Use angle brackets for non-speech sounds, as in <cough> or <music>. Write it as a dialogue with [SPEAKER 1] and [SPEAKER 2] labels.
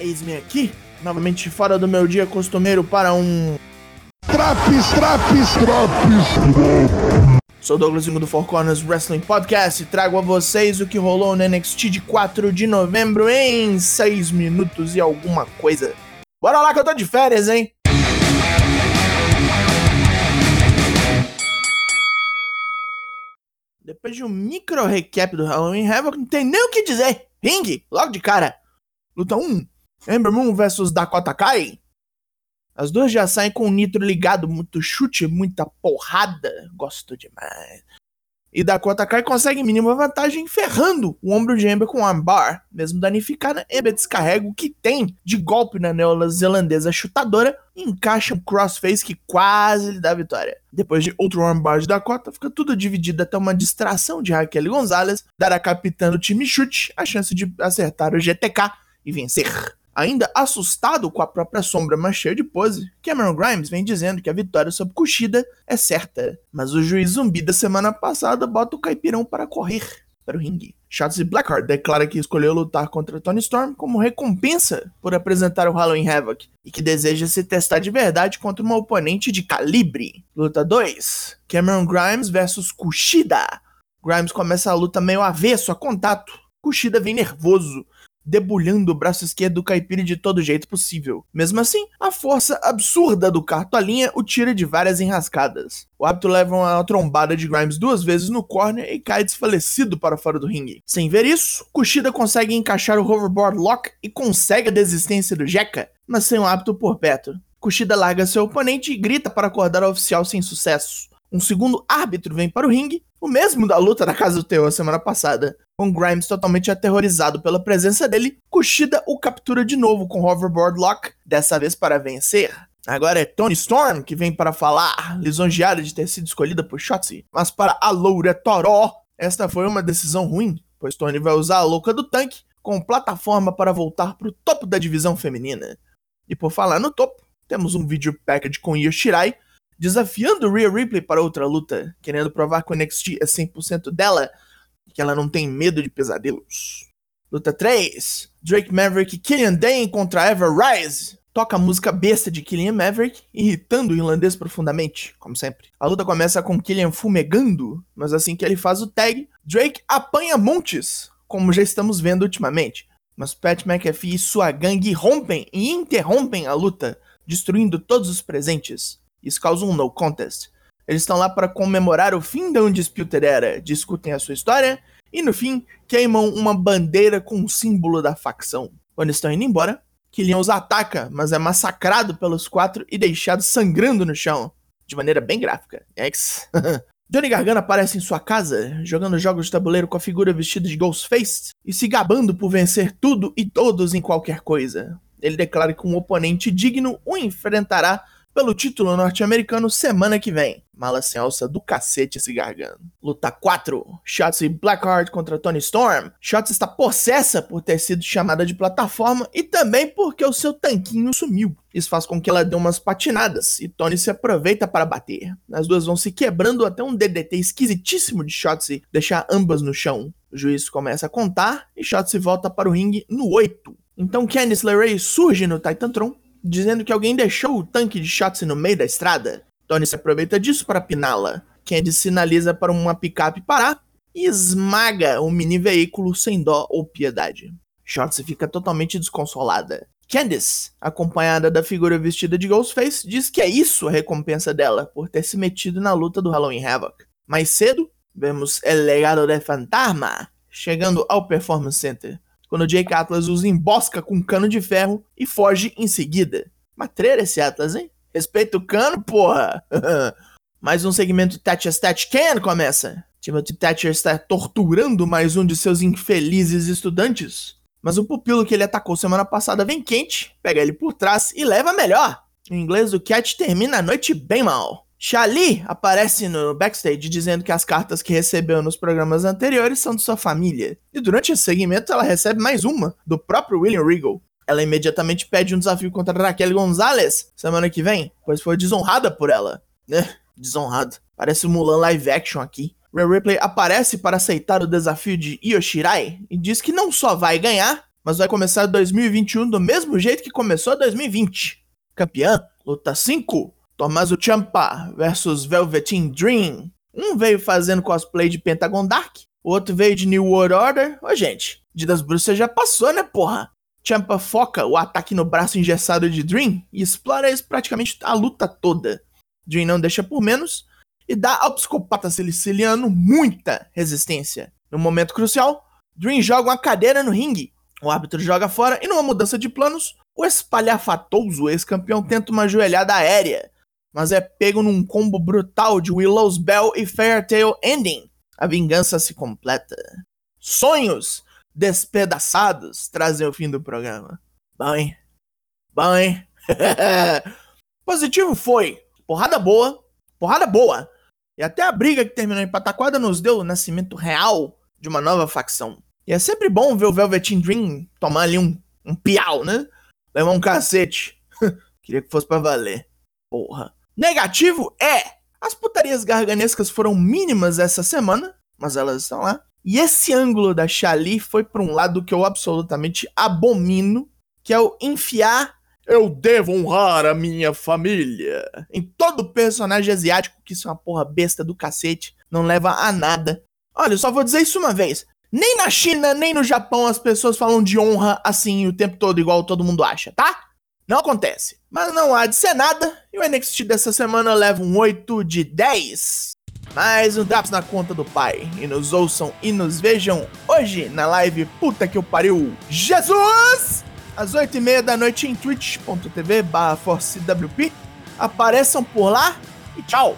[SPEAKER 1] Eis-me aqui, novamente fora do meu dia costumeiro para um.
[SPEAKER 2] Traps, traps, traps.
[SPEAKER 1] Sou Douglas Ingo do Four Corners Wrestling Podcast e trago a vocês o que rolou no NXT de 4 de novembro em 6 minutos e alguma coisa. Bora lá que eu tô de férias, hein? Depois de um micro recap do Halloween Havoc, não tem nem o que dizer. Ring, logo de cara. Luta 1. Ember Moon versus Dakota Kai. As duas já saem com o nitro ligado, muito chute, muita porrada. Gosto demais. E Dakota Kai consegue mínima vantagem ferrando o ombro de Ember com um armbar. Mesmo danificada, Ember descarrega o que tem de golpe na neozelandesa chutadora e encaixa um crossface que quase lhe dá vitória. Depois de outro armbar de Dakota, fica tudo dividido até uma distração de Raquel Gonzalez, dar a capitã do time chute a chance de acertar o GTK e vencer. Ainda assustado com a própria sombra mais cheia de pose, Cameron Grimes vem dizendo que a vitória sobre Kushida é certa, mas o juiz zumbi da semana passada bota o caipirão para correr para o ringue. Shotzi Blackheart declara que escolheu lutar contra Tony Storm como recompensa por apresentar o Halloween Havoc e que deseja se testar de verdade contra uma oponente de calibre. Luta 2: Cameron Grimes versus Kushida. Grimes começa a luta meio avesso a contato. Kushida vem nervoso, debulhando o braço esquerdo do caipira de todo jeito possível. Mesmo assim, a força absurda do cartolinha o tira de várias enrascadas. O hábito leva uma trombada de Grimes duas vezes no corner e cai desfalecido para fora do ringue. Sem ver isso, Kushida consegue encaixar o hoverboard lock e consegue a desistência do Jeca, mas sem o hábito por perto. Kushida larga seu oponente e grita para acordar o oficial sem sucesso. Um segundo árbitro vem para o ringue, o mesmo da luta da Casa do Teu a semana passada. Com Grimes totalmente aterrorizado pela presença dele, Kushida o captura de novo com Hoverboard Lock, dessa vez para vencer. Agora é Tony Storm que vem para falar, lisonjeada de ter sido escolhida por Shotzi. Mas para a Loura Toró, esta foi uma decisão ruim, pois Tony vai usar a louca do tanque como plataforma para voltar para o topo da divisão feminina. E por falar no topo, temos um vídeo package com Io Shirai desafiando Rhea Ripley para outra luta, querendo provar que o NXT é 100% dela que ela não tem medo de pesadelos. Luta 3: Drake Maverick e Killian Dane contra Ever Rise. Toca a música besta de Killian Maverick, irritando o irlandês profundamente, como sempre. A luta começa com Killian fumegando, mas assim que ele faz o tag, Drake apanha montes, como já estamos vendo ultimamente. Mas Pat McAfee e sua gangue rompem e interrompem a luta, destruindo todos os presentes. Isso causa um no contest. Eles estão lá para comemorar o fim da Undisputed Era, discutem a sua história e no fim queimam uma bandeira com o símbolo da facção. Quando estão indo embora, Killian os ataca, mas é massacrado pelos quatro e deixado sangrando no chão, de maneira bem gráfica. Ex. <laughs> Johnny Gargano aparece em sua casa, jogando jogos de tabuleiro com a figura vestida de Ghostface e se gabando por vencer tudo e todos em qualquer coisa. Ele declara que um oponente digno o enfrentará pelo título norte-americano semana que vem. Mala sem alça do cacete esse gargano. Luta 4. Shotzi Blackheart contra Tony Storm. Shotzi está possessa por ter sido chamada de plataforma e também porque o seu tanquinho sumiu. Isso faz com que ela dê umas patinadas e Tony se aproveita para bater. As duas vão se quebrando até um DDT esquisitíssimo de Shotzi deixar ambas no chão. O juiz começa a contar e Shotzi volta para o ringue no 8. Então Candice LeRae surge no Titantron dizendo que alguém deixou o tanque de Shotzi no meio da estrada. Tony se aproveita disso para piná-la. Candy sinaliza para uma picape parar e esmaga o mini veículo sem dó ou piedade. Shotzi fica totalmente desconsolada. Candice, acompanhada da figura vestida de Ghostface, diz que é isso a recompensa dela por ter se metido na luta do Halloween Havoc. Mais cedo, vemos El Legado de Fantasma chegando ao Performance Center quando Jake Atlas os embosca com um cano de ferro e foge em seguida. Matreira esse Atlas, hein? Respeita o cano, porra! <laughs> mais um segmento Thatcher Stat Can começa. Timothy Thatcher está torturando mais um de seus infelizes estudantes. Mas o pupilo que ele atacou semana passada vem quente, pega ele por trás e leva melhor. O inglês do Cat termina a noite bem mal. Shali aparece no backstage dizendo que as cartas que recebeu nos programas anteriores são de sua família. E durante esse segmento ela recebe mais uma, do próprio William Regal. Ela imediatamente pede um desafio contra Raquel Gonzalez semana que vem, pois foi desonrada por ela. Né? <laughs> Desonrado. Parece o Mulan live action aqui. Rhea Ripley aparece para aceitar o desafio de Io Shirai e diz que não só vai ganhar, mas vai começar 2021 do mesmo jeito que começou 2020. Campeã, luta 5, Tommaso Ciampa versus Velveteen Dream. Um veio fazendo cosplay de Pentagon Dark, o outro veio de New World Order. Ô, gente, Dia das Bruxas já passou, né, porra? Ciampa foca o ataque no braço engessado de Dream e explora isso praticamente a luta toda. Dream não deixa por menos e dá ao psicopata siciliano muita resistência. No momento crucial, Dream joga uma cadeira no ringue, o árbitro joga fora e numa mudança de planos, o espalhafatoso ex-campeão tenta uma joelhada aérea, mas é pego num combo brutal de Willow's Bell e Fairtail Ending. A vingança se completa. Sonhos despedaçados trazem o fim do programa. Bom, hein? Bom, hein? <laughs> Positivo foi. Porrada boa. Porrada boa. E até a briga que terminou em Pataquada nos deu o nascimento real de uma nova facção. E é sempre bom ver o Velveteen Dream tomar ali um, um piau, né? Levar um cacete. <laughs> Queria que fosse pra valer. Porra. Negativo é. As putarias garganescas foram mínimas essa semana, mas elas estão lá. E esse ângulo da Xali foi para um lado que eu absolutamente abomino, que é o enfiar eu devo honrar a minha família. Em todo personagem asiático, que isso é uma porra besta do cacete, não leva a nada. Olha, eu só vou dizer isso uma vez. Nem na China, nem no Japão as pessoas falam de honra assim o tempo todo, igual todo mundo acha, tá? Não acontece. Mas não há de ser nada, e o NXT dessa semana leva um 8 de 10. Mais um Drops na conta do pai. E nos ouçam e nos vejam hoje na live Puta que o pariu Jesus! Às 8h30 da noite em twitch.tv barra ForceWP. Apareçam por lá e tchau!